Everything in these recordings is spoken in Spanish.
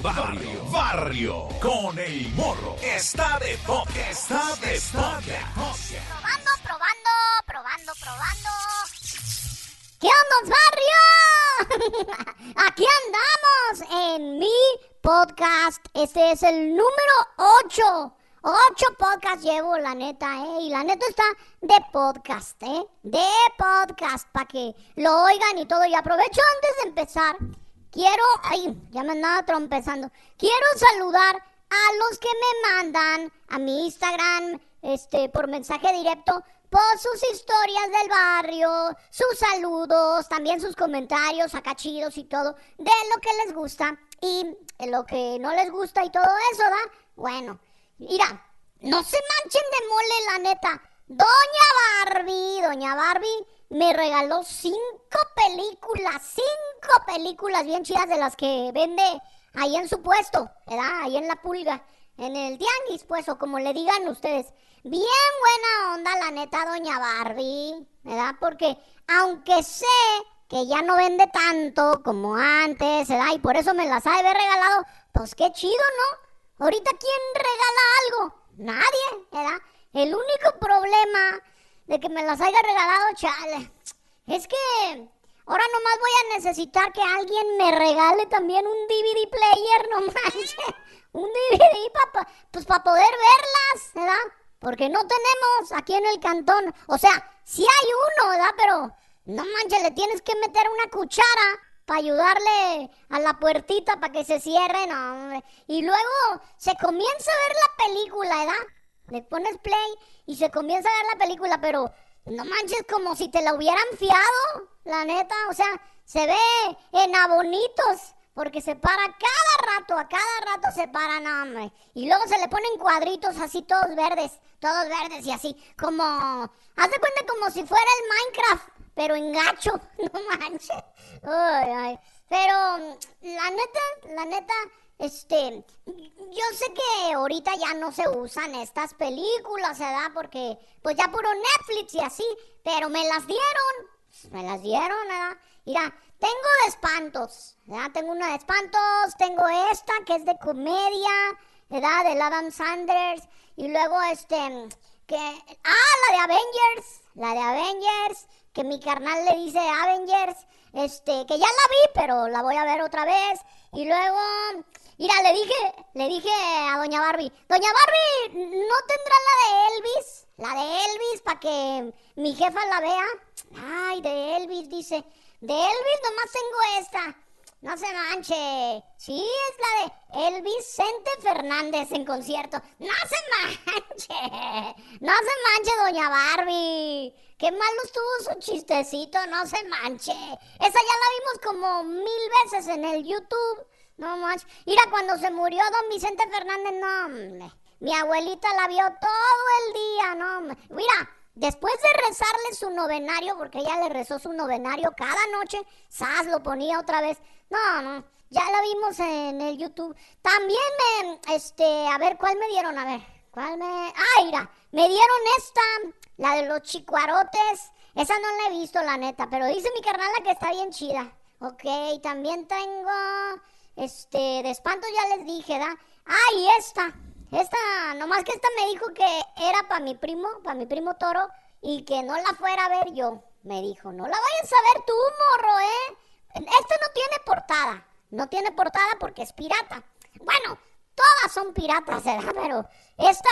Barrio, barrio, con el morro. Está de toque, está de toque. Probando, probando, probando, probando. ¿Qué onda, barrio? Aquí andamos en mi podcast. Este es el número 8. Ocho podcasts llevo, la neta, ¿eh? Y la neta está de podcast, ¿eh? De podcast, para que lo oigan y todo. Y aprovecho antes de empezar, quiero... Ay, ya me andaba trompezando. Quiero saludar a los que me mandan a mi Instagram, este, por mensaje directo, por sus historias del barrio, sus saludos, también sus comentarios acá chidos y todo, de lo que les gusta y lo que no les gusta y todo eso, ¿da? Bueno, Mira, no se manchen de mole, la neta. Doña Barbie, Doña Barbie me regaló cinco películas, cinco películas bien chidas de las que vende ahí en su puesto, ¿verdad? Ahí en la pulga, en el tianguis, pues, o como le digan ustedes. Bien buena onda, la neta, Doña Barbie, ¿verdad? Porque aunque sé que ya no vende tanto como antes, ¿verdad? Y por eso me las ha de haber regalado, pues qué chido, ¿no? Ahorita, ¿quién regala algo? Nadie, ¿verdad? El único problema de que me las haya regalado, chale, es que ahora nomás voy a necesitar que alguien me regale también un DVD player, no manches. Un DVD para pues para poder verlas, ¿verdad? Porque no tenemos aquí en el cantón. O sea, sí hay uno, ¿verdad? Pero no manches, le tienes que meter una cuchara para ayudarle a la puertita para que se cierre, no, Y luego se comienza a ver la película, ¿verdad? Le pones play y se comienza a ver la película, pero no manches como si te la hubieran fiado, la neta, o sea, se ve en abonitos. Porque se para cada rato, a cada rato se para, no, hombre. Y luego se le ponen cuadritos así, todos verdes, todos verdes y así, como... Haz de cuenta como si fuera el Minecraft, pero en gacho, no manches. Pero la neta, la neta, este, yo sé que ahorita ya no se usan estas películas, ¿verdad? Porque pues ya puro Netflix y así, pero me las dieron, me las dieron, ¿verdad? Mira, tengo de espantos, ¿verdad? Tengo una de espantos, tengo esta que es de comedia, ¿verdad? Del Adam Sanders, y luego este, que, ah, la de Avengers, la de Avengers, que mi carnal le dice Avengers, este, que ya la vi, pero la voy a ver otra vez. Y luego, mira, le dije, le dije a doña Barbie, doña Barbie, ¿no tendrá la de Elvis? La de Elvis para que mi jefa la vea. Ay, de Elvis, dice. De Elvis nomás tengo esta. No se manche. Sí, es la de El Vicente Fernández en concierto. No se manche. No se manche, doña Barbie. Qué malo estuvo su chistecito, no se manche. Esa ya la vimos como mil veces en el YouTube. No manches. Mira, cuando se murió don Vicente Fernández, no, Mi abuelita la vio todo el día, no, Mira, Después de rezarle su novenario, porque ella le rezó su novenario cada noche, Sas lo ponía otra vez. No, no, ya la vimos en el YouTube. También me, este, a ver, ¿cuál me dieron? A ver, ¿cuál me...? Ah, mira, me dieron esta, la de los chicuarotes. Esa no la he visto, la neta, pero dice mi carnala que está bien chida. Ok, también tengo, este, de espanto ya les dije, ¿da? Ah, y esta. Esta, nomás que esta me dijo que era para mi primo, para mi primo Toro, y que no la fuera a ver yo. Me dijo, no la vayas a ver tú, morro, ¿eh? Esta no tiene portada. No tiene portada porque es pirata. Bueno, todas son piratas, ¿verdad? Pero esta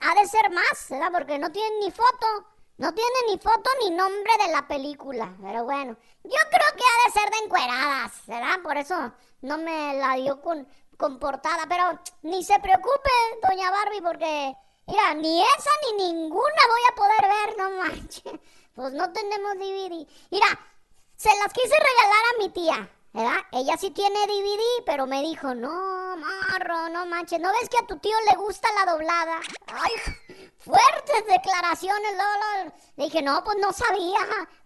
ha de ser más, ¿verdad? Porque no tiene ni foto. No tiene ni foto ni nombre de la película. Pero bueno, yo creo que ha de ser de encueradas, ¿verdad? Por eso no me la dio con comportada. Pero ni se preocupe, doña Barbie, porque, mira, ni esa ni ninguna voy a poder ver, no manches. Pues no tenemos DVD. Mira, se las quise regalar a mi tía, ¿verdad? Ella sí tiene DVD, pero me dijo, no, marro, no manches, ¿no ves que a tu tío le gusta la doblada? Ay, fuertes declaraciones, Lolo. Le dije, no, pues no sabía,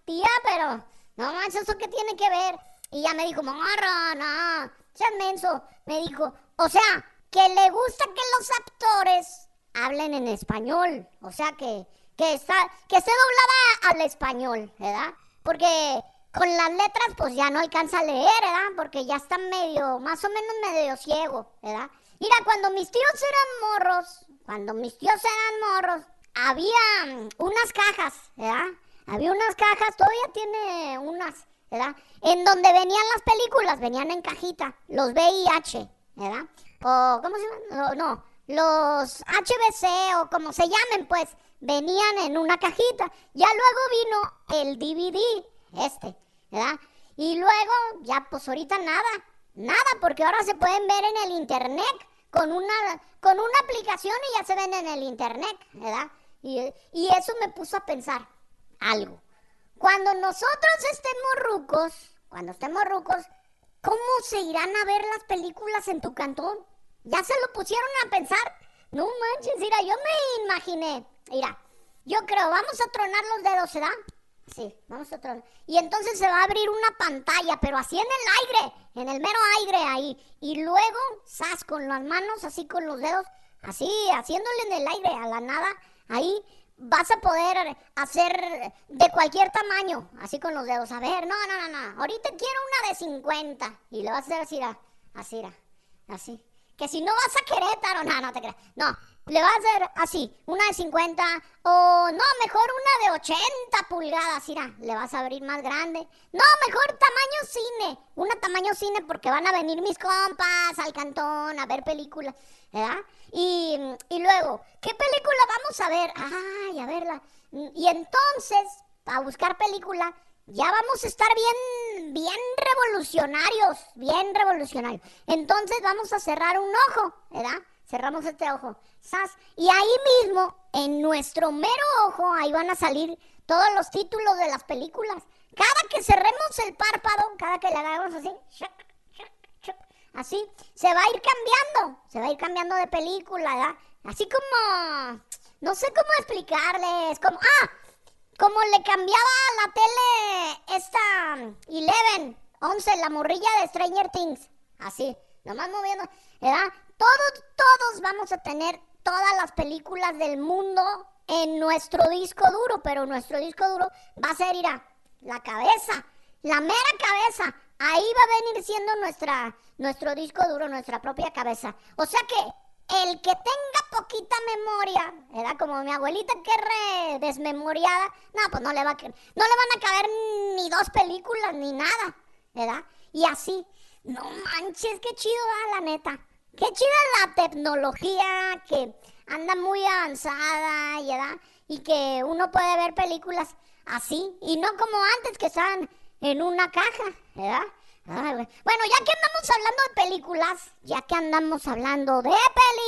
tía, pero no manches, ¿eso qué tiene que ver? Y ya me dijo, marro, no, seas menso. Me dijo, o sea, que le gusta que los actores hablen en español. O sea, que, que, está, que esté doblada al español, ¿verdad? Porque con las letras pues ya no alcanza a leer, ¿verdad? Porque ya está medio, más o menos medio ciego, ¿verdad? Mira, cuando mis tíos eran morros, cuando mis tíos eran morros, había unas cajas, ¿verdad? Había unas cajas, todavía tiene unas, ¿verdad? En donde venían las películas, venían en cajita, los VIH, ¿verdad? O, ¿cómo se llama? No, los HBC o como se llamen, pues, venían en una cajita. Ya luego vino el DVD, este, ¿verdad? Y luego, ya pues ahorita nada, nada, porque ahora se pueden ver en el internet con una, con una aplicación y ya se ven en el internet, ¿verdad? Y eso me puso a pensar algo. Cuando nosotros estemos rucos, cuando estemos rucos, ¿cómo se irán a ver las películas en tu cantón? ¿Ya se lo pusieron a pensar? No manches, mira, yo me imaginé, mira, yo creo, vamos a tronar los dedos, ¿verdad? Sí, vamos a tronar. Y entonces se va a abrir una pantalla, pero así en el aire, en el mero aire ahí. Y luego, sas, con las manos, así con los dedos, así, haciéndole en el aire, a la nada, ahí vas a poder hacer de cualquier tamaño, así con los dedos. A ver, no, no, no, no. Ahorita quiero una de 50. Y lo vas a hacer así, así, así. Que si no vas a Querétaro, no, no te creas. No, le vas a hacer así, una de 50 o no, mejor una de 80 pulgadas, mira, le vas a abrir más grande. No, mejor tamaño cine, una tamaño cine porque van a venir mis compas al cantón a ver películas, ¿verdad? Y, y luego, ¿qué película vamos a ver? Ay, a verla. Y entonces, a buscar película, ya vamos a estar bien, bien revolucionarios, bien revolucionarios. Entonces vamos a cerrar un ojo, ¿verdad? Cerramos este ojo. ¡Sas! Y ahí mismo, en nuestro mero ojo, ahí van a salir todos los títulos de las películas. Cada que cerremos el párpado, cada que le hagamos así, así, se va a ir cambiando, se va a ir cambiando de película, ¿verdad? Así como, no sé cómo explicarles, como, ah, como le cambiaba la tele esta Eleven, 11, la morrilla de Stranger Things. Así, nomás moviendo, ¿verdad? Todos, todos vamos a tener todas las películas del mundo en nuestro disco duro, pero nuestro disco duro va a ser, irá, la cabeza, la mera cabeza. Ahí va a venir siendo nuestra, nuestro disco duro, nuestra propia cabeza. O sea que el que tenga poquita memoria, era como mi abuelita que re desmemoriada, no, pues no le va a, no le van a caber ni dos películas ni nada, ¿verdad? Y así, no manches, qué chido va la neta. Qué chida la tecnología que anda muy avanzada. Y que uno puede ver películas así y no como antes que estaban en una caja, ¿verdad? bueno, ya que andamos hablando de películas, ya que andamos hablando de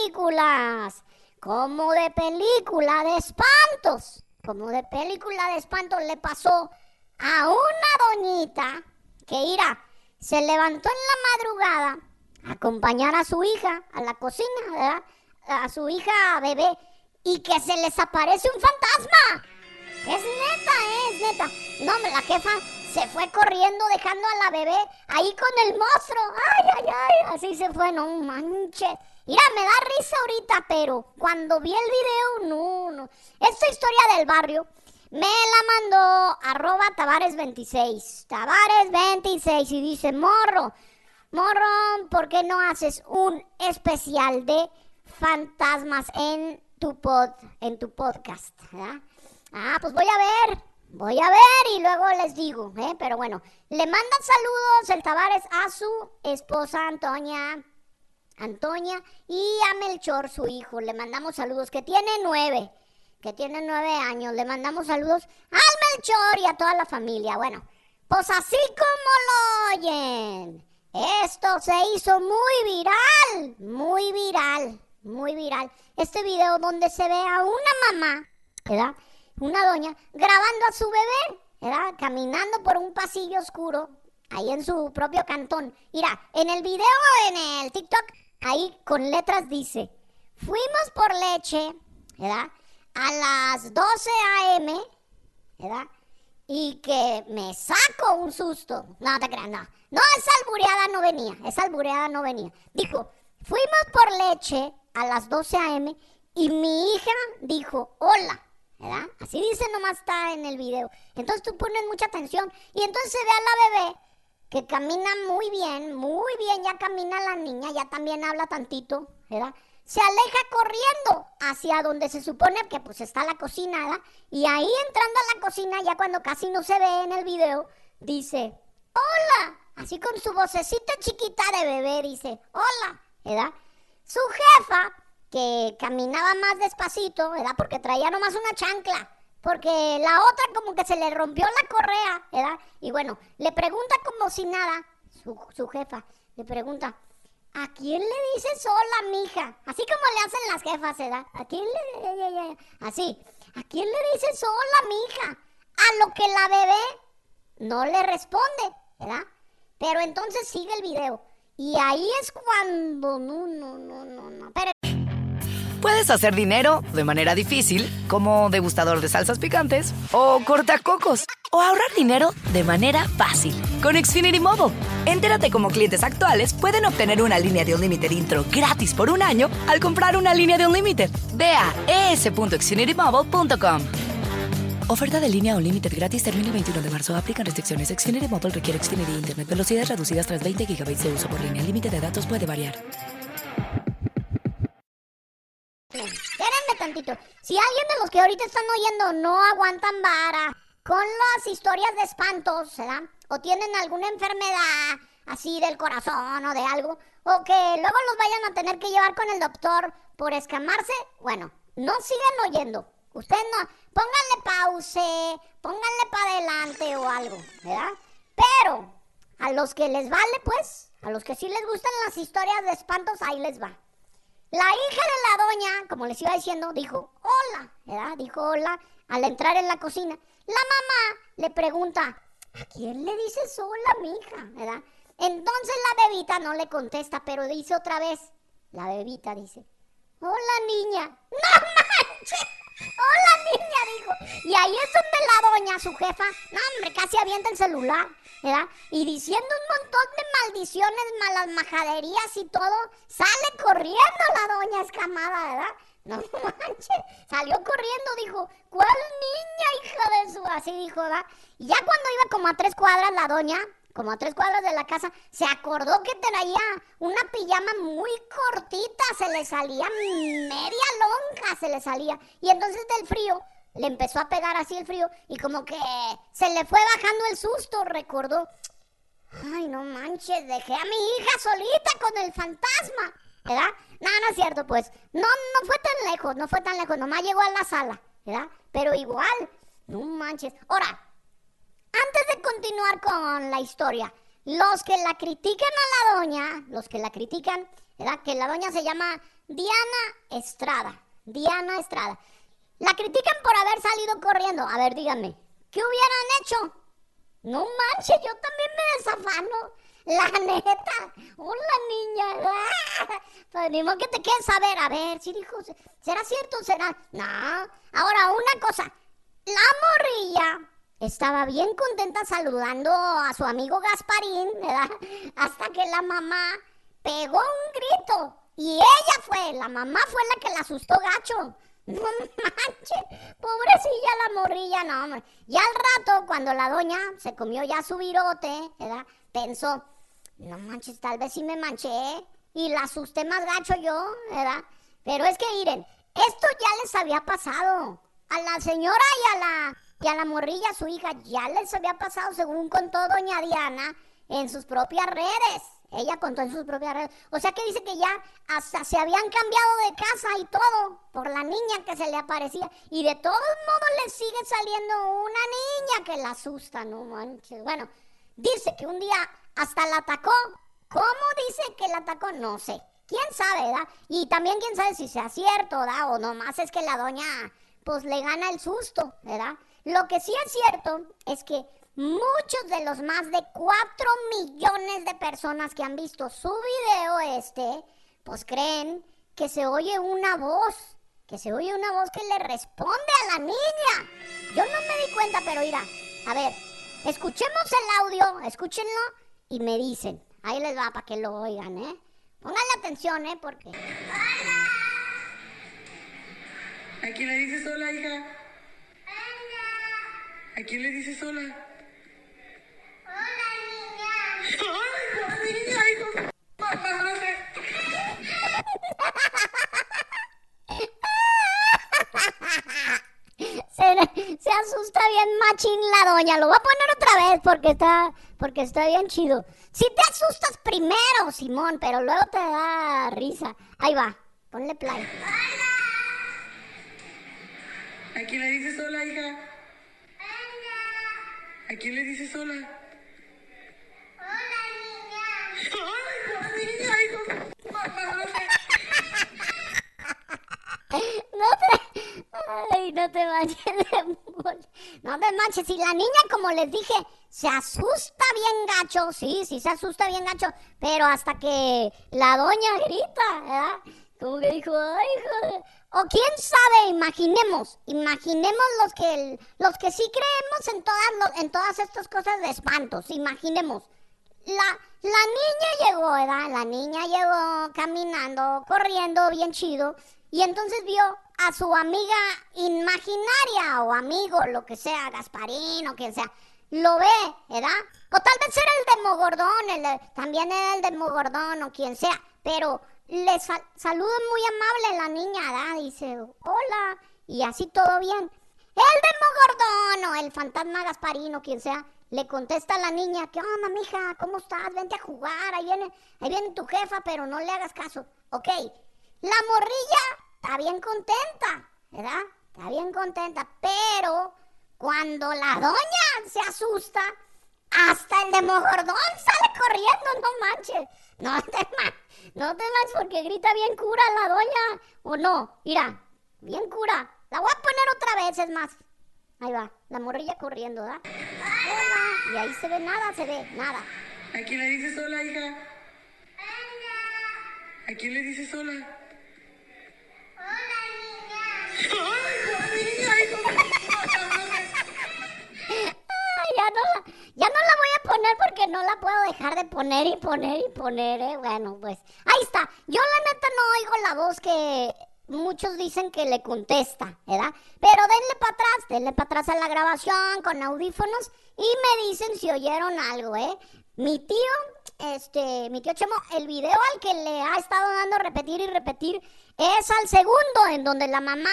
películas, como de película de espantos, como de película de espantos le pasó a una doñita que ira, se levantó en la madrugada acompañar a su hija a la cocina, ¿verdad? A su hija bebé y que se les aparece un fantasma. Es neta, es neta. No, la jefa se fue corriendo dejando a la bebé ahí con el monstruo. Ay, ay, ay, así se fue, no manches. Mira, me da risa ahorita, pero cuando vi el video, no, no. Esta historia del barrio me la mandó arroba Tavares26. Tavares26 y dice, morro, morro, ¿por qué no haces un especial de fantasmas en tu pod, en tu podcast? Ah, pues voy a ver. Voy a ver y luego les digo, ¿eh? Pero bueno, le mandan saludos el Tavares a su esposa Antonia, Antonia y a Melchor, su hijo. Le mandamos saludos, que tiene nueve, que tiene nueve años. Le mandamos saludos al Melchor y a toda la familia. Bueno, pues así como lo oyen, esto se hizo muy viral, muy viral, muy viral. Este video donde se ve a una mamá, ¿verdad? una doña grabando a su bebé, ¿verdad? Caminando por un pasillo oscuro, ahí en su propio cantón. Mira, en el video, en el TikTok, ahí con letras dice, fuimos por leche, ¿verdad? A las 12 a.m., ¿verdad? Y que me saco un susto. No te creas, no. No, esa albureada no venía, esa albureada no venía. Dijo, fuimos por leche a las 12 a.m. y mi hija dijo, hola. ¿verdad? Así dice nomás está en el video. Entonces tú pones mucha atención y entonces se ve a la bebé que camina muy bien, muy bien, ya camina la niña, ya también habla tantito, ¿verdad? Se aleja corriendo hacia donde se supone que pues está la cocina. Y ahí entrando a la cocina, ya cuando casi no se ve en el video, dice, hola, así con su vocecita chiquita de bebé, dice, hola, ¿verdad? Su jefa, que caminaba más despacito, ¿verdad? Porque traía nomás una chancla. Porque la otra como que se le rompió la correa, ¿verdad? Y bueno, le pregunta como si nada, su, jefa, le pregunta, ¿a quién le dices hola, mija? Así como le hacen las jefas, ¿verdad? ¿A quién le... Así, ¿a quién le dices hola, mija? A lo que la bebé no le responde, ¿verdad? Pero entonces sigue el video. Y ahí es cuando... No, no, no, no, no. Puedes hacer dinero de manera difícil, como degustador de salsas picantes, o cortacocos, o ahorrar dinero de manera fácil con Xfinity Mobile. Entérate cómo clientes actuales pueden obtener una línea de un límite intro gratis por un año al comprar una línea de un límite. Ve a es.xfinitymobile.com. Oferta de línea o límite gratis termina el 21 de marzo. Aplican restricciones. Xfinity Mobile requiere Xfinity Internet. Velocidades reducidas tras 20 GB de uso por línea. El límite de datos puede variar. Espérenme tantito. Si alguien de los que ahorita están oyendo no aguantan vara con las historias de espantos, ¿verdad? O tienen alguna enfermedad así del corazón o de algo, o que luego los vayan a tener que llevar con el doctor por escamarse, bueno, no sigan oyendo. Usted no, pónganle pause, pónganle para adelante o algo, ¿verdad? Pero a los que les vale, pues, a los que sí les gustan las historias de espantos, ahí les va. La hija de la doña, como les iba diciendo, dijo, hola, ¿verdad? Dijo hola al entrar en la cocina. La mamá le pregunta, ¿a quién le dices hola, mija? ¿verdad? Entonces la bebita no le contesta, pero dice otra vez, la bebita dice, hola niña. ¡No manches! Hola niña, dijo. Y ahí es donde la doña, su jefa, no hombre, casi avienta el celular, ¿verdad? Y diciendo un montón de maldiciones, malas majaderías y todo, sale corriendo la doña escamada, ¿verdad? No manches, salió corriendo, dijo, ¿cuál niña, hija de su? Así dijo, ¿verdad? Y ya cuando iba como a tres cuadras la doña, como a tres cuadras de la casa, se acordó que traía una pijama muy cortita, se le salía media lonja, se le salía. Y entonces del frío, le empezó a pegar así el frío y como que se le fue bajando el susto, recordó. Ay, no manches, dejé a mi hija solita con el fantasma, ¿verdad? No, no es cierto, pues. No, no fue tan lejos, no fue tan lejos, nomás llegó a la sala, ¿verdad? Pero igual, no manches. Ahora, antes de continuar con la historia, los que la critican a la doña, los que la critican, ¿verdad? Que la doña se llama Diana Estrada. Diana Estrada. La critican por haber salido corriendo. A ver, díganme, ¿qué hubieran hecho? No manches, yo también me desafano. La neta. Hola, niña. Pues ni que te quieres saber. A ver, si dijo, ¿será cierto o será? No. Ahora, una cosa. La morrilla estaba bien contenta saludando a su amigo Gasparín, ¿verdad? Hasta que la mamá pegó un grito. Y ella fue, la mamá fue la que la asustó gacho. No manches, pobrecilla la morrilla, no, hombre. Ya al rato, cuando la doña se comió ya su virote, ¿verdad? Pensó, no manches, tal vez sí me manché y la asusté más gacho yo, ¿verdad? Pero es que miren, esto ya les había pasado a la señora y a la y a la morrilla, su hija, ya les había pasado, según contó doña Diana, en sus propias redes. Ella contó en sus propias redes. O sea que dice que ya hasta se habían cambiado de casa y todo por la niña que se le aparecía. Y de todos modos le sigue saliendo una niña que la asusta, no manches. Bueno, dice que un día hasta la atacó. ¿Cómo dice que la atacó? No sé. ¿Quién sabe, verdad? Y también quién sabe si sea cierto, ¿verdad? O nomás es que la doña pues le gana el susto, ¿verdad? Lo que sí es cierto es que muchos de los más de 4 millones de personas que han visto su video este, pues creen que se oye una voz, que se oye una voz que le responde a la niña. Yo no me di cuenta, pero mira, a ver, escuchemos el audio, escúchenlo y me dicen. Ahí les va para que lo oigan, ¿eh? Pónganle atención, ¿eh? Porque... ¿A quién le dices hola, hija? ¿A quién le dices hola? Hola, niña. ¡Ay, la niña, hijo madre! Se, se asusta bien machín la doña. Lo voy a poner otra vez porque está, porque está bien chido. Si te asustas primero, Simón, pero luego te da risa. Ahí va, ponle play. ¿A quién le dices hola, hija? ¿A quién le dices hola? Hola, niña. ¡Ay, la niña, hijo! No te, ay, no te manches de. No te manches. Si la niña, como les dije, se asusta bien gacho. Sí, sí se asusta bien gacho. Pero hasta que la doña grita, ¿verdad? Como que dijo, ay, hijo de-". O quién sabe, imaginemos. Imaginemos los que, los que sí creemos en todas, en todas estas cosas de espantos. Imaginemos. La, la niña llegó, ¿verdad? La niña llegó caminando, corriendo bien chido. Y entonces vio a su amiga imaginaria o amigo, lo que sea, Gasparín o quien sea. Lo ve, ¿verdad? O tal vez era el Demogordón, el también era el Demogordón o quien sea. Pero le sal- saluda muy amable la niña, ¿verdad? Dice, hola. Y así todo bien. El Demogordón o el fantasma Gasparino, quien sea, le contesta a la niña, ¿qué onda, mija? ¿Cómo estás? Vente a jugar, ahí viene, ahí viene tu jefa, pero no le hagas caso. Ok, la morrilla está bien contenta, ¿verdad? Está bien contenta, pero cuando la doña se asusta, hasta el demogordón sale corriendo, no manches. No te manches, no te manches porque grita bien cura la doña, o no, mira, bien cura. La voy a poner otra vez, es más. Ahí va, la morrilla corriendo. Hola. Y ahí se ve nada, se ve nada. ¿A quién le dices hola, hija? ¿A quién le dices? Hola, niña. ¡Ay, la niña, hijo de su madre! Ay, ya no, la, ya no la voy a poner porque no la puedo dejar de poner y poner y poner, ¿eh? Bueno, pues ahí está. Yo la neta no oigo la voz que muchos dicen que le contesta, ¿verdad? Pero denle para atrás, denle para atrás a la grabación con audífonos y me dicen si oyeron algo, ¿eh? Mi tío, este, mi tío Chemo, el video al que le ha estado dando repetir y repetir es al segundo, en donde la mamá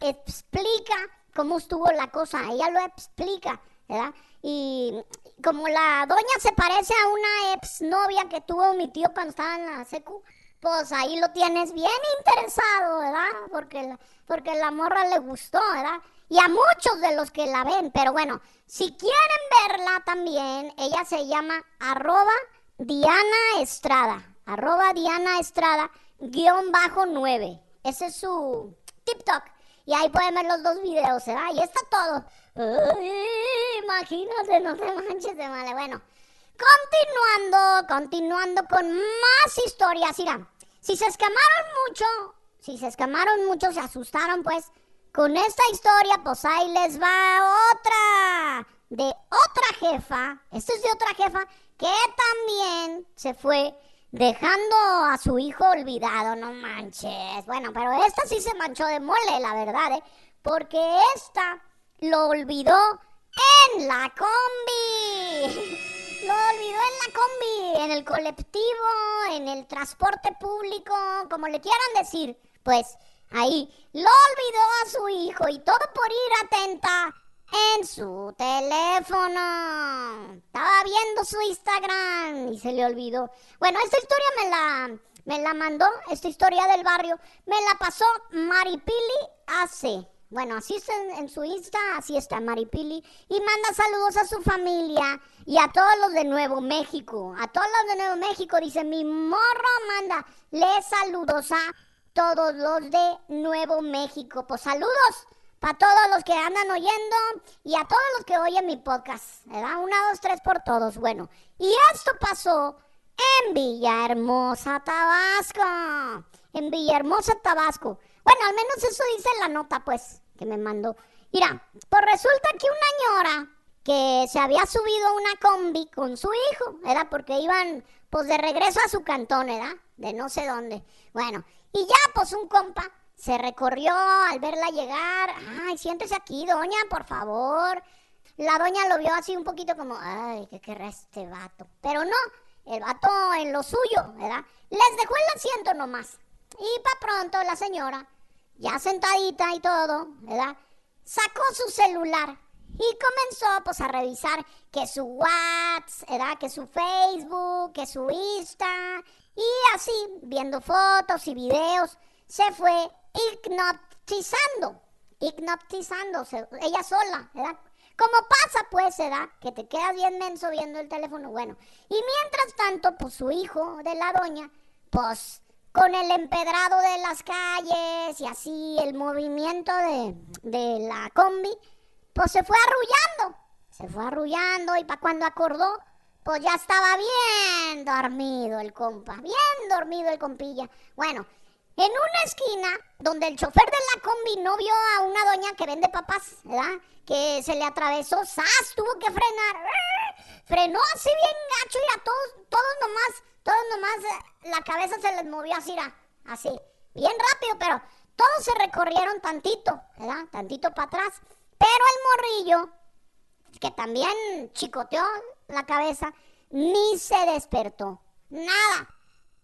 explica cómo estuvo la cosa, ella lo explica, ¿verdad? Y como la doña se parece a una exnovia que tuvo mi tío cuando estaba en la secu, pues ahí lo tienes bien interesado, ¿verdad? Porque la, porque la morra le gustó, ¿verdad? Y a muchos de los que la ven, pero bueno, si quieren verla también, ella se llama arroba Diana Estrada, arroba Diana Estrada, guion bajo 9. Ese es su TikTok. Y ahí pueden ver los dos videos, ¿verdad? Ahí está todo. Imagínate, no te manches de male. Bueno, continuando, continuando con más historias. Mira, si se escamaron mucho, si se escamaron mucho, se asustaron, pues, con esta historia, pues ahí les va otra. De otra jefa. Esta es de otra jefa que también se fue dejando a su hijo olvidado, no manches. Bueno, pero esta sí se manchó de mole, la verdad, ¿eh? Porque esta lo olvidó en la combi. Lo olvidó en la combi, en el colectivo, en el transporte público, como le quieran decir. Pues ahí lo olvidó a su hijo y todo por ir atenta en su teléfono. Estaba viendo su Instagram y se le olvidó. Bueno, esta historia me la, me la mandó, esta historia del barrio, me la pasó Maripili hace. Bueno, así está en, su Insta, así está Maripili. Y manda saludos a su familia y a todos los de Nuevo México. A todos los de Nuevo México, dice mi morro manda. Le saludos a todos los de Nuevo México. Pues saludos para todos los que andan oyendo y a todos los que oyen mi podcast. ¿Verdad? Una, dos, tres por todos. Bueno, y esto pasó en Villahermosa, Tabasco. En Villahermosa, Tabasco. Bueno, al menos eso dice la nota, pues, que me mandó. Mira, pues resulta que una ñora que se había subido a una combi con su hijo, ¿verdad? Porque iban, pues, de regreso a su cantón, ¿verdad? De no sé dónde. Bueno, y ya, pues, un compa se recorrió al verla llegar. Ay, siéntese aquí, doña, por favor. la doña lo vio así un poquito como, ay, ¿qué querrá este vato? Pero no, el vato en lo suyo, ¿verdad? Les dejó el asiento nomás. Y para pronto la señora, ya sentadita y todo, ¿verdad? Sacó su celular y comenzó pues a revisar que su WhatsApp, ¿verdad? Que su Facebook, que su Insta y así, viendo fotos y videos, se fue hipnotizando, hipnotizándose, ella sola, ¿verdad? Como pasa, pues, ¿verdad? Que te quedas bien menso viendo el teléfono. Bueno, y mientras tanto, pues su hijo de la doña, pues con el empedrado de las calles y así el movimiento de, de la combi, pues se fue arrullando. Se fue arrullando y para cuando acordó, pues ya estaba bien dormido el compa, bien dormido el compilla. Bueno, en una esquina donde el chofer de la combi no vio a una doña que vende papas, ¿verdad? Que se le atravesó, ¡zas! Tuvo que frenar. Frenó así bien gacho y a todos, todos nomás, todos nomás, eh, la cabeza se les movió así, así, bien rápido, pero todos se recorrieron tantito, ¿verdad? Tantito para atrás. Pero el morrillo, que también chicoteó la cabeza, ni se despertó. Nada.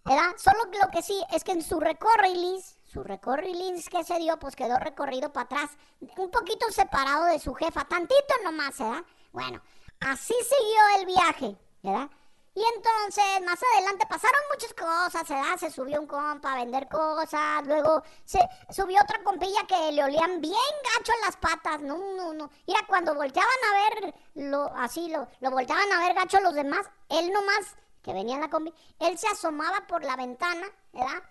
¿verdad? Solo lo que sí es que en su recorrido, su recorrido que se dio, pues quedó recorrido para atrás, un poquito separado de su jefa, tantito nomás, ¿verdad? Bueno, así siguió el viaje, ¿verdad? Y entonces, más adelante pasaron muchas cosas, ¿verdad? Se subió un compa a vender cosas, luego se subió otra compilla que le olían bien gacho las patas, no, no, no. Mira, cuando volteaban a ver, lo, así, lo, lo volteaban a ver gacho los demás, él nomás que venía en la combi, él se asomaba por la ventana, ¿verdad?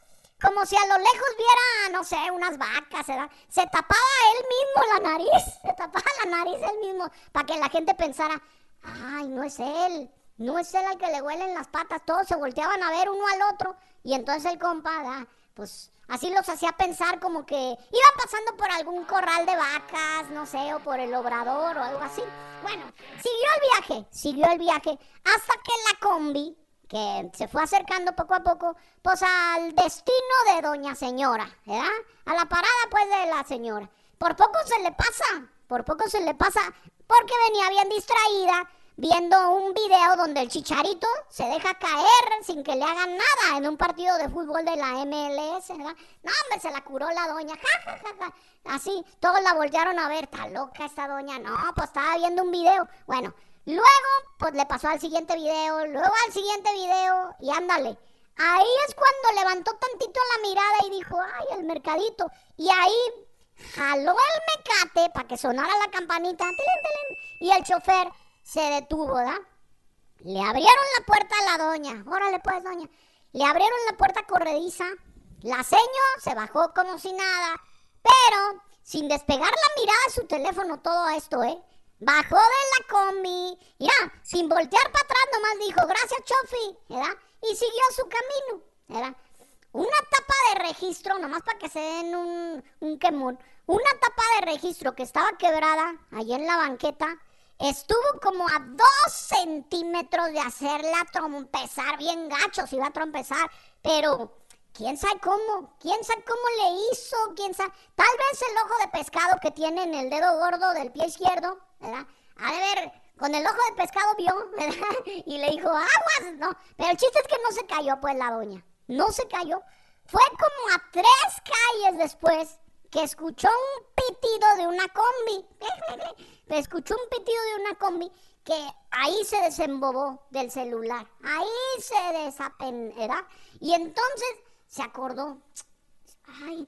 Como si a lo lejos viera, no sé, unas vacas, ¿verdad? Se tapaba él mismo la nariz, se tapaba la nariz él mismo, para que la gente pensara, ay, no es él, no es él al que le huelen las patas, todos se volteaban a ver uno al otro, y entonces el compa, ¿verdad? pues así los hacía pensar como que iban pasando por algún corral de vacas, no sé, o por el obrador o algo así. Bueno, siguió el viaje, siguió el viaje, hasta que la combi que se fue acercando poco a poco, pues al destino de doña señora, ¿verdad? A la parada, pues, de la señora. Por poco se le pasa, por poco se le pasa, porque venía bien distraída viendo un video donde el chicharito se deja caer sin que le hagan nada en un partido de fútbol de la MLS, ¿verdad? No, hombre, se la curó la doña, ja, Así, todos la voltearon a ver, está loca esta doña, no, pues estaba viendo un video. Bueno, Luego, pues le pasó al siguiente video, luego al siguiente video y ándale. Ahí es cuando levantó tantito la mirada y dijo, ay, el mercadito. Y ahí jaló el mecate para que sonara la campanita. y el chofer se detuvo, ¿verdad? Le abrieron la puerta a la doña. Órale pues, doña. Le abrieron la puerta corrediza. La seño se bajó como si nada. Pero sin despegar la mirada de su teléfono todo esto, ¿eh? Bajó de la combi, ya, sin voltear para atrás, nomás dijo, gracias, Chofi, ¿verdad? Y siguió su camino, ¿verdad? Una tapa de registro, nomás para que se den un, un quemón, una tapa de registro que estaba quebrada allí en la banqueta, estuvo como a dos centímetros de hacerla trompezar, bien gacho, se iba a trompezar, pero quién sabe cómo, quién sabe cómo le hizo, quién sabe, tal vez el ojo de pescado que tiene en el dedo gordo del pie izquierdo, ¿verdad? A ver, con el ojo de pescado vio, ¿verdad? Y le dijo, aguas, no. Pero el chiste es que no se cayó, pues, la doña. No se cayó. Fue como a tres calles después que escuchó un pitido de una combi. escuchó un pitido de una combi que ahí se desembobó del celular. Ahí se desapen, ¿verdad? Y entonces se acordó. Ay,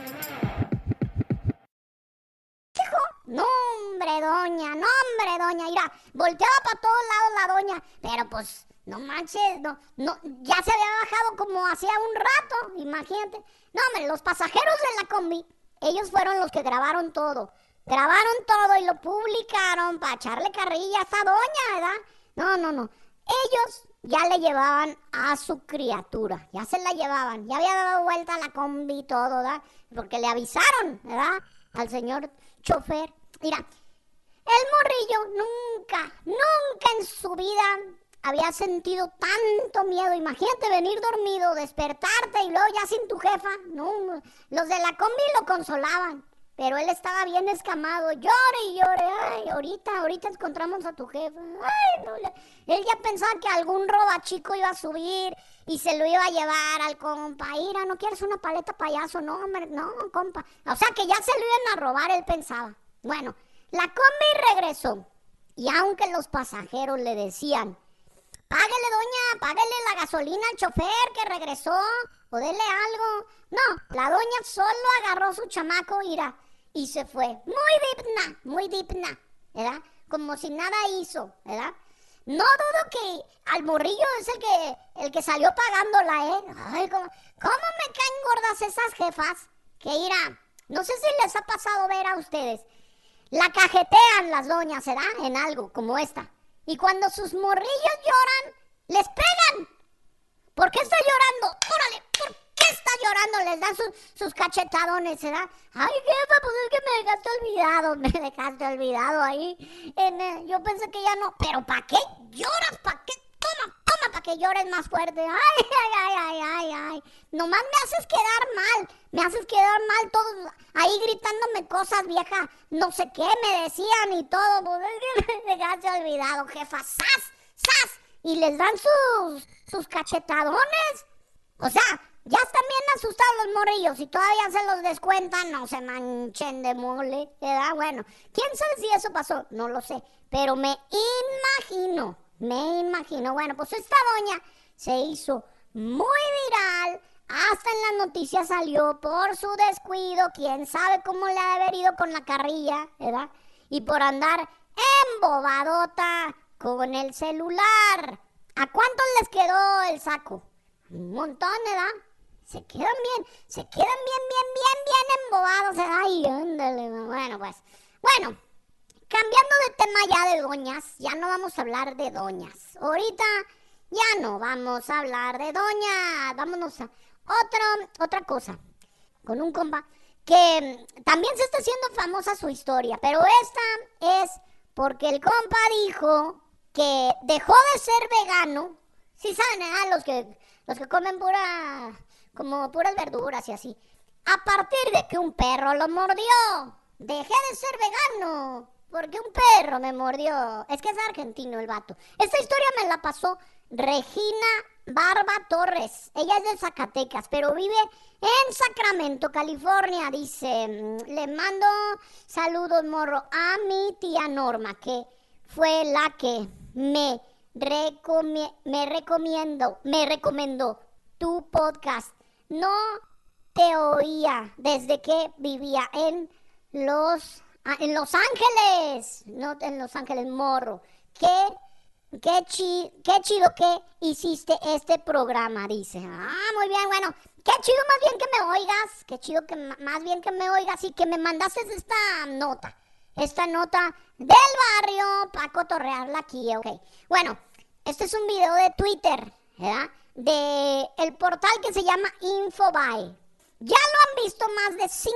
Doña, no, hombre, doña. Mira, volteaba para todos lados la doña. Pero pues, no manches, no, no, ya se había bajado como hacía un rato, imagínate. No, hombre, los pasajeros de la combi, ellos fueron los que grabaron todo. Grabaron todo y lo publicaron para echarle carrilla a esa doña, ¿verdad? No, no, no. Ellos ya le llevaban a su criatura, ya se la llevaban, ya había dado vuelta a la combi y todo, ¿verdad? Porque le avisaron, ¿verdad? Al señor chofer. Mira, el morrillo nunca, nunca en su vida había sentido tanto miedo. Imagínate venir dormido, despertarte y luego ya sin tu jefa. No, los de la combi lo consolaban. Pero él estaba bien escamado, llore y llore. Ay, ahorita, ahorita encontramos a tu jefa. Ay, no, él ya pensaba que algún robachico iba a subir y se lo iba a llevar al compa. Ira, ¿no quieres una paleta payaso? No, hombre, no, compa. O sea que ya se lo iban a robar, él pensaba. Bueno, la combi regresó. Y aunque los pasajeros le decían, págale, doña, págale la gasolina al chofer que regresó, o dele algo. No, la doña solo agarró su chamaco, ira, y se fue. Muy digna, muy digna, ¿verdad? Como si nada hizo, ¿verdad? No dudo que al morrillo es el que, el que salió pagándola, ¿eh? ¿cómo, ¿cómo me caen gordas esas jefas? Que irá, no sé si les ha pasado ver a ustedes. La cajetean las doñas, ¿verdad? En algo como esta. Y cuando sus morrillos lloran, les pegan. ¿Por qué está llorando? Órale, ¿por qué está llorando? Les dan sus, sus cachetadones, ¿verdad? Ay, jefa, pues es que me dejaste olvidado. Me dejaste olvidado ahí. En, eh, yo pensé que ya no. ¿Pero para qué lloras? ¿Para qué? Toma, toma, para que llores más fuerte. Ay, ay, ay, ay, ay, ay. Nomás me haces quedar mal. Me haces quedar mal todos ahí gritándome cosas, vieja. No sé qué me decían y todo. Pues es que me dejaste olvidado, jefa. ¡Sas! ¡Sas! Y les dan sus, sus cachetadones. O sea, ya están bien asustados los morrillos y todavía se los descuentan, no se manchen de mole, ¿verdad? Bueno, ¿quién sabe si eso pasó? No lo sé, pero me imagino, me imagino. Bueno, pues esta doña se hizo muy viral, hasta en las noticias salió por su descuido, quién sabe cómo le ha de haber ido con la carrilla, ¿verdad? Y por andar embobadota con el celular. ¿A cuántos les quedó el saco? Un montón, ¿verdad? Se quedan bien, se quedan bien, bien, bien, bien embobados. Ay, ándale, bueno, pues. Bueno, cambiando de tema ya de doñas, ya no vamos a hablar de doñas. Ahorita ya no vamos a hablar de doñas. Vámonos a otra, otra cosa. Con un compa que también se está haciendo famosa su historia, pero esta es porque el compa dijo que dejó de ser vegano. Sí saben, ¿eh? los que los que comen pura como puras verduras y así. A partir de que un perro lo mordió. Dejé de ser vegano. Porque un perro me mordió. Es que es argentino el vato. Esta historia me la pasó Regina Barba Torres. Ella es de Zacatecas, pero vive en Sacramento, California. Dice, mm, le mando saludos, morro, a mi tía Norma, que fue la que me, me recomiendo, me recomendó tu podcast. No te oía desde que vivía en los ah, en Los Ángeles, no en Los Ángeles, morro. Qué, qué, qué chido que hiciste este programa, dice. Ah, muy bien, bueno. Qué chido más bien que me oigas. Qué chido que más bien que me oigas y que me mandaste esta nota. Esta nota del barrio para cotorrearla aquí, ok. Bueno, este es un video de Twitter, ¿verdad? De el portal que se llama Infobae. Ya lo han visto más de 5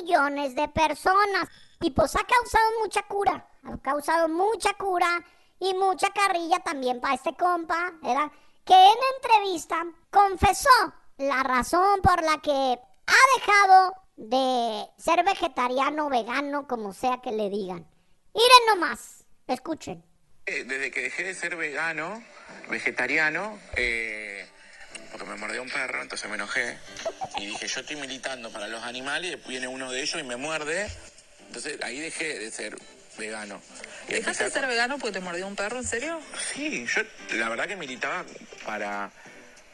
millones de personas y pues ha causado mucha cura, ha causado mucha cura y mucha carrilla también para este compa, ¿verdad? Que en entrevista confesó la razón por la que ha dejado de ser vegetariano, vegano, como sea que le digan. Miren nomás, escuchen. Eh, Desde que dejé de ser vegano, vegetariano, eh, porque me mordió un perro, entonces me enojé. Y dije, yo estoy militando para los animales, viene uno de ellos y me muerde. Entonces ahí dejé de ser vegano. Y ¿Dejaste de ser vegano porque te mordió un perro, en serio? Sí, yo la verdad que militaba para,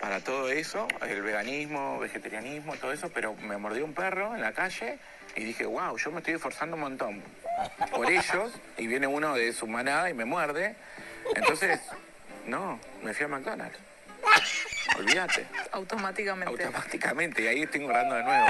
para todo eso, el veganismo, vegetarianismo, todo eso, pero me mordió un perro en la calle y dije, wow, yo me estoy esforzando un montón por ellos y viene uno de su manada y me muerde. Entonces, no, me fui a McDonald's. Olvídate, Automáticamente. automáticamente, y ahí estoy engordando de nuevo.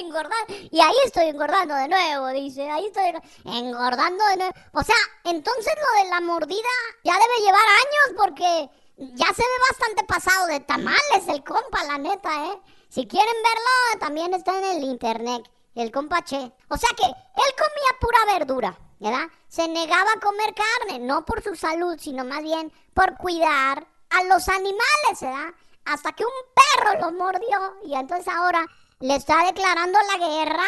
Engordar. Y ahí estoy engordando de nuevo, dice. Ahí estoy engordando de nuevo. O sea, entonces lo de la mordida ya debe llevar años porque ya se ve bastante pasado de tamales el compa, la neta, ¿eh? Si quieren verlo, también está en el internet, el compa Che. O sea que él comía pura verdura, ¿verdad? Se negaba a comer carne, no por su salud, sino más bien por cuidar a los animales, ¿verdad? Hasta que un perro lo mordió y entonces ahora le está declarando la guerra,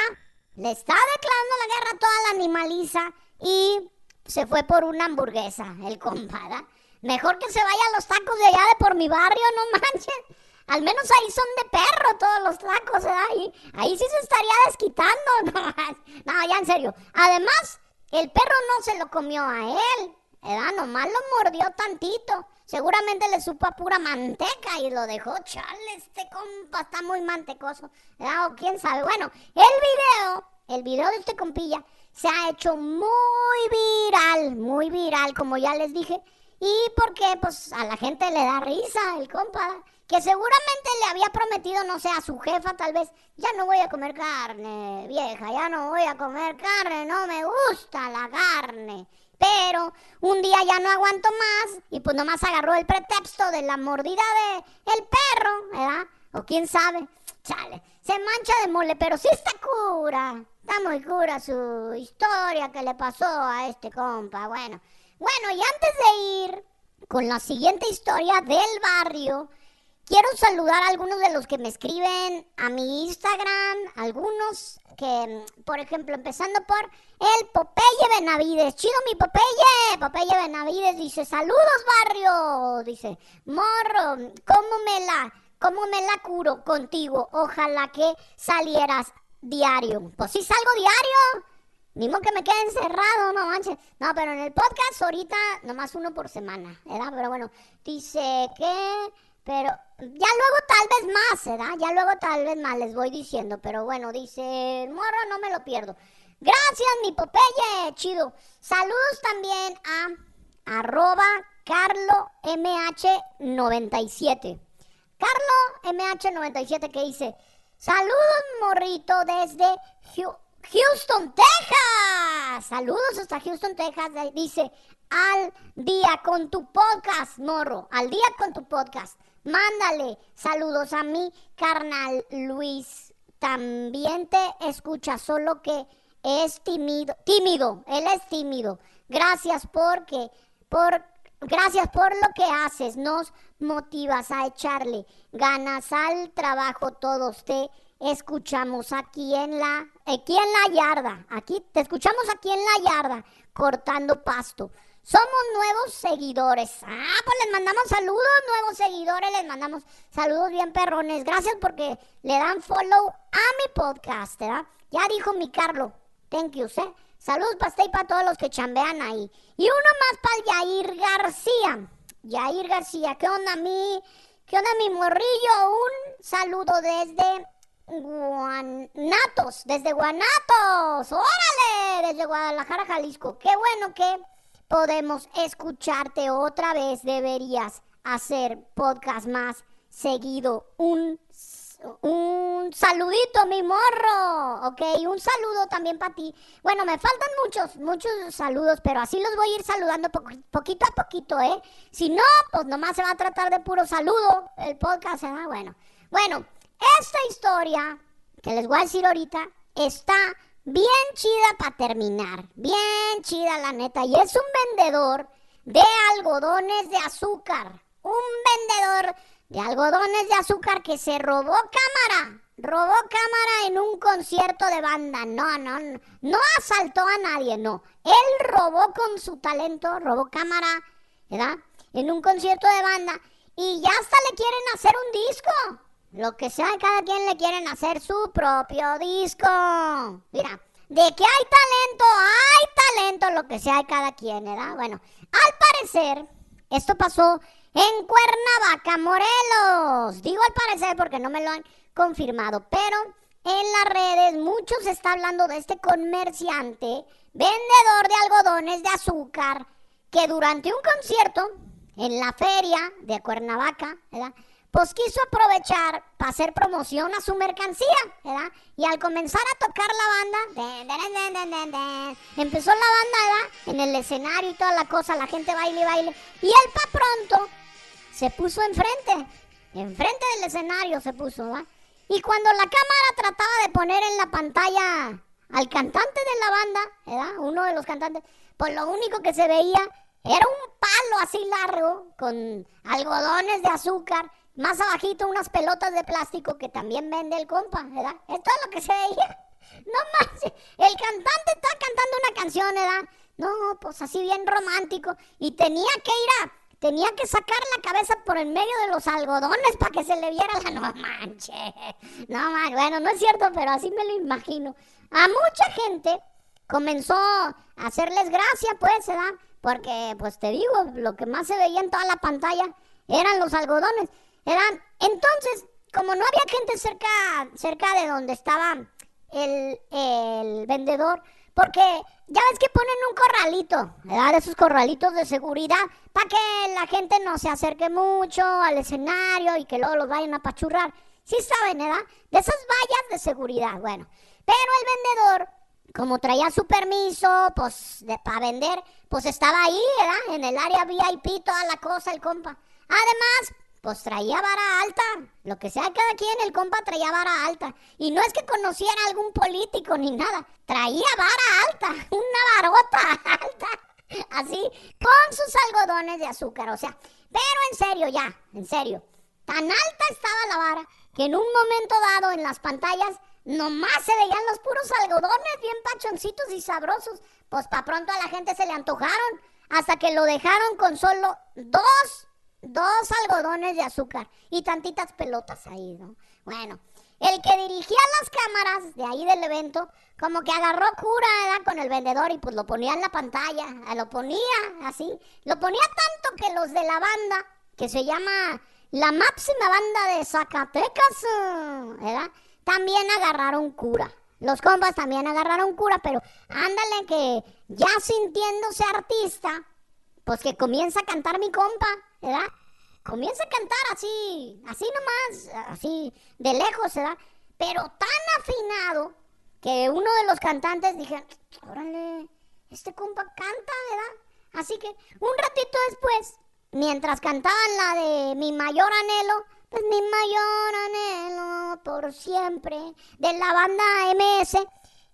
le está declarando la guerra a toda la animaliza y se fue por una hamburguesa, el compa, ¿verdad? Mejor que se vaya a los tacos de allá de por mi barrio, no manches. Al menos ahí son de perro todos los tacos, ¿verdad? Ahí, ahí sí se estaría desquitando, no, ya en serio. Además, el perro no se lo comió a él, ¿verdad? Nomás lo mordió tantito. Seguramente le supo a pura manteca y lo dejó, chale, este compa está muy mantecoso, ¿verdad? O quién sabe. Bueno, el video, el video de este compilla se ha hecho muy viral, muy viral, como ya les dije. Y porque, pues, a la gente le da risa el compa, que seguramente le había prometido, no sé, a su jefa tal vez, ya no voy a comer carne, vieja, ya no voy a comer carne, no me gusta la carne. Pero un día ya no aguantó más y pues nomás agarró el pretexto de la mordida de el perro, ¿verdad? O quién sabe, chale, se mancha de mole, pero sí está cura, está muy cura su historia que le pasó a este compa, bueno. Bueno, y antes de ir con la siguiente historia del barrio, quiero saludar a algunos de los que me escriben a mi Instagram, algunos que, por ejemplo, empezando por el Popeye Benavides. Chido mi Popeye, Popeye Benavides dice, saludos barrio, dice, morro, ¿cómo me la, cómo me la curo contigo? Ojalá que salieras diario. Pues sí salgo diario. Ni modo que me quede encerrado, no manches. No, pero en el podcast ahorita nomás uno por semana, ¿verdad? Pero bueno, dice que... Pero ya luego tal vez más, ¿verdad? Ya luego tal vez más les voy diciendo. Pero bueno, dice, morro, no me lo pierdo. Gracias, mi Popeye, chido. Saludos también a arroba carlomh97. Carlo MH97 que dice, saludos morrito desde Houston, Texas. Saludos hasta Houston, Texas. Dice, al día con tu podcast, morro. Al día con tu podcast. Mándale saludos a mi carnal Luis. También te escucha, solo que es tímido. Tímido, él es tímido. Gracias porque, por, gracias por lo que haces. Nos motivas a echarle ganas al trabajo todos. Te escuchamos aquí en la, aquí en la yarda. Aquí te escuchamos aquí en la yarda, cortando pasto. Somos nuevos seguidores. Ah, pues les mandamos saludos, nuevos seguidores, les mandamos saludos bien perrones. Gracias porque le dan follow a mi podcast, ¿verdad? Ya dijo mi Carlo. Thank you, ¿eh? Saludos para usted y para todos los que chambean ahí. Y uno más para Yair García. Yair García, ¿qué onda mi? ¿Qué onda mi morrillo? Un saludo desde Guanatos, desde Guanatos. ¡Órale! Desde Guadalajara, Jalisco. Qué bueno que podemos escucharte otra vez. Deberías hacer podcast más seguido. Un, un saludito, mi morro. Ok, un saludo también para ti. Bueno, me faltan muchos, muchos saludos, pero así los voy a ir saludando po- poquito a poquito, ¿eh? Si no, pues nomás se va a tratar de puro saludo el podcast, ¿eh? Bueno, bueno, esta historia que les voy a decir ahorita está bien chida para terminar. Bien chida, la neta. Y es un vendedor de algodones de azúcar. Un vendedor de algodones de azúcar que se robó cámara robó cámara en un concierto de banda. No, no, no, no asaltó a nadie, no. Él robó con su talento, robó cámara, ¿verdad? En un concierto de banda y ya hasta le quieren hacer un disco. Lo que sea, cada quien le quieren hacer su propio disco. Mira, de que hay talento, hay talento, lo que sea cada quien, ¿verdad? Bueno, al parecer, esto pasó en Cuernavaca, Morelos. Digo al parecer porque no me lo han confirmado, pero en las redes mucho se está hablando de este comerciante, vendedor de algodones de azúcar, que durante un concierto en la feria de Cuernavaca, ¿verdad? Pues quiso aprovechar para hacer promoción a su mercancía, ¿verdad? Y al comenzar a tocar la banda, empezó la banda, ¿verdad? En el escenario y toda la cosa, la gente baile y baile. Y él pa' pronto se puso enfrente, enfrente del escenario se puso, ¿verdad? Y cuando la cámara trataba de poner en la pantalla al cantante de la banda, ¿verdad? Uno de los cantantes, pues lo único que se veía era un palo así largo con algodones de azúcar, más abajito unas pelotas de plástico que también vende el compa, ¿verdad? Es todo lo que se veía. No más, el cantante está cantando una canción, ¿verdad? No, pues así bien romántico y tenía que ir a Tenía que sacar la cabeza por el medio de los algodones para que se le viera la... No manches. No manches. Bueno, no es cierto, pero así me lo imagino. A mucha gente comenzó a hacerles gracia, pues, ¿verdad? Porque, pues te digo, lo que más se veía en toda la pantalla eran los algodones. Entonces, como no había gente cerca, cerca de donde estaba el, vendedor, porque ya ves que ponen un corralito, ¿verdad? Esos corralitos de seguridad para que la gente no se acerque mucho al escenario y que luego los vayan a pachurrar. Sí saben, ¿verdad? De esas vallas de seguridad, bueno. Pero el vendedor, como traía su permiso, pues, para vender, pues estaba ahí, ¿verdad? En el área VIP, toda la cosa, el compa. Además, pues traía vara alta. Lo que sea cada quien, el compa traía vara alta. Y no es que conociera a algún político ni nada. Traía vara alta, una varota alta. Así, con sus algodones de azúcar. O sea, pero en serio ya, en serio. Tan alta estaba la vara que en un momento dado en las pantallas nomás se veían los puros algodones bien pachoncitos y sabrosos. Pues para pronto a la gente se le antojaron. Hasta que lo dejaron con solo dos dos algodones de azúcar y tantitas pelotas ahí, ¿no? Bueno, el que dirigía las cámaras de ahí del evento, como que agarró cura ¿verdad? con el vendedor y pues lo ponía en la pantalla, eh, lo ponía así, lo ponía tanto que los de la banda, que se llama la máxima banda de Zacatecas, ¿verdad? También agarraron cura. Los compas también agarraron cura, pero ándale que ya sintiéndose artista, pues que comienza a cantar mi compa, Comienza a cantar así, así nomás, así de lejos, ¿verdad? Pero tan afinado que uno de los cantantes dije, órale, este compa canta, ¿verdad? Así que un ratito después, mientras cantaban la de Mi mayor anhelo, pues mi mayor anhelo por siempre, de la banda MS,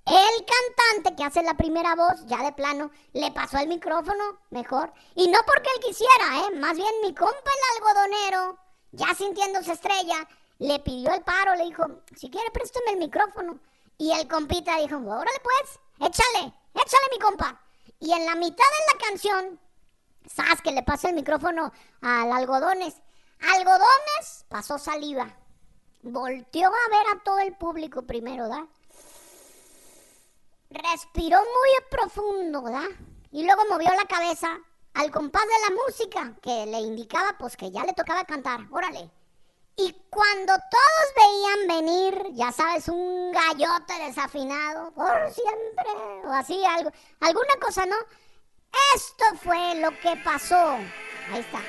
el cantante que hace la primera voz, ya de plano, le pasó el micrófono mejor. Y no porque él quisiera, ¿eh? Más bien mi compa el algodonero, ya sintiéndose estrella, le pidió el paro, le dijo, si quiere préstame el micrófono. Y el compita dijo, órale pues, échale, échale mi compa. Y en la mitad de la canción, ¿sabes que le pasa el micrófono al algodones? Algodones pasó saliva. Volteó a ver a todo el público primero, ¿da? Respiró muy profundo, ¿verdad? Y luego movió la cabeza al compás de la música que le indicaba pues que ya le tocaba cantar, órale. Y cuando todos veían venir, ya sabes, un gallote desafinado, por siempre, o así, algo, alguna cosa, ¿no? Esto fue lo que pasó. Ahí está,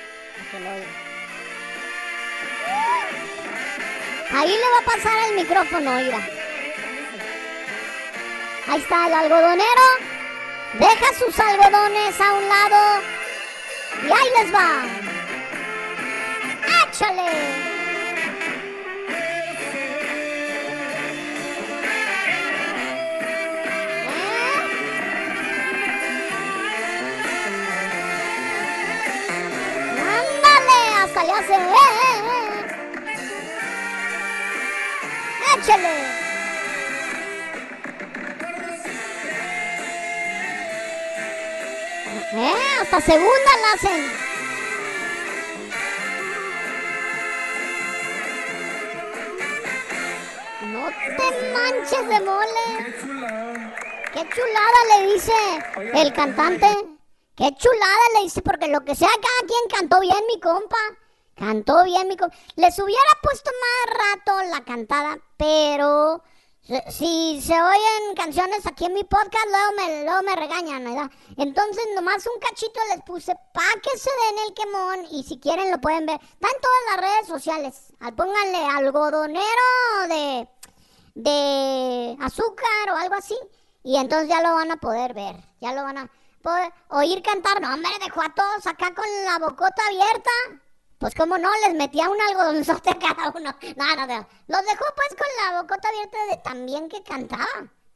Ahí le va a pasar el micrófono, mira. Ahí está el algodonero. Deja sus algodones a un lado. Y ahí les va. ¡Échale! ¿Eh? Hasta le hace... ¡Eh, Hasta segunda la hacen. No te manches de mole. Qué chulada le dice el cantante. Qué chulada le dice, porque lo que sea, cada quien cantó bien, mi compa. Cantó bien, mi compa. Les hubiera puesto más rato la cantada, pero si se oyen canciones aquí en mi podcast, luego me, luego me regañan, ¿verdad? Entonces, nomás un cachito les puse para que se den el quemón y si quieren lo pueden ver. Está en todas las redes sociales. Al- Pónganle algodonero de, de azúcar o algo así. Y entonces ya lo van a poder ver. Ya lo van a poder oír cantar. No, hombre, dejó a todos acá con la bocota abierta. Pues como no, les metía un algodonzote a cada uno. No, no, no. Los dejó pues con la bocota abierta de también que cantaba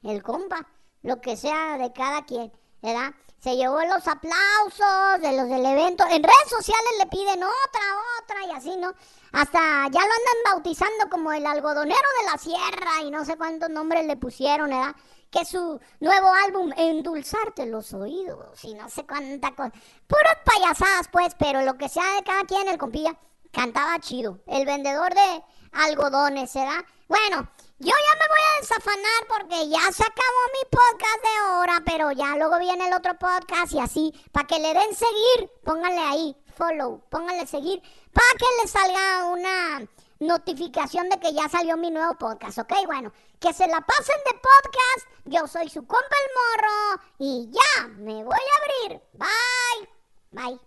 el compa. Lo que sea de cada quien, ¿verdad? Se llevó los aplausos de los del evento. En redes sociales le piden otra, otra y así, ¿no? Hasta ya lo andan bautizando como el algodonero de la sierra y no sé cuántos nombres le pusieron, ¿verdad? Que su nuevo álbum, Endulzarte los oídos y no sé cuánta cosa. Puras payasadas, pues, pero lo que sea de cada quien, el compilla cantaba chido. El vendedor de algodones, ¿verdad? Bueno, yo ya me voy a desafanar porque ya se acabó mi podcast de hora, pero ya luego viene el otro podcast y así, para que le den seguir, pónganle ahí, follow, pónganle seguir, para que le salga una notificación de que ya salió mi nuevo podcast, ¿ok? Bueno, que se la pasen de podcast, yo soy su compa el morro y ya me voy a abrir, bye, bye.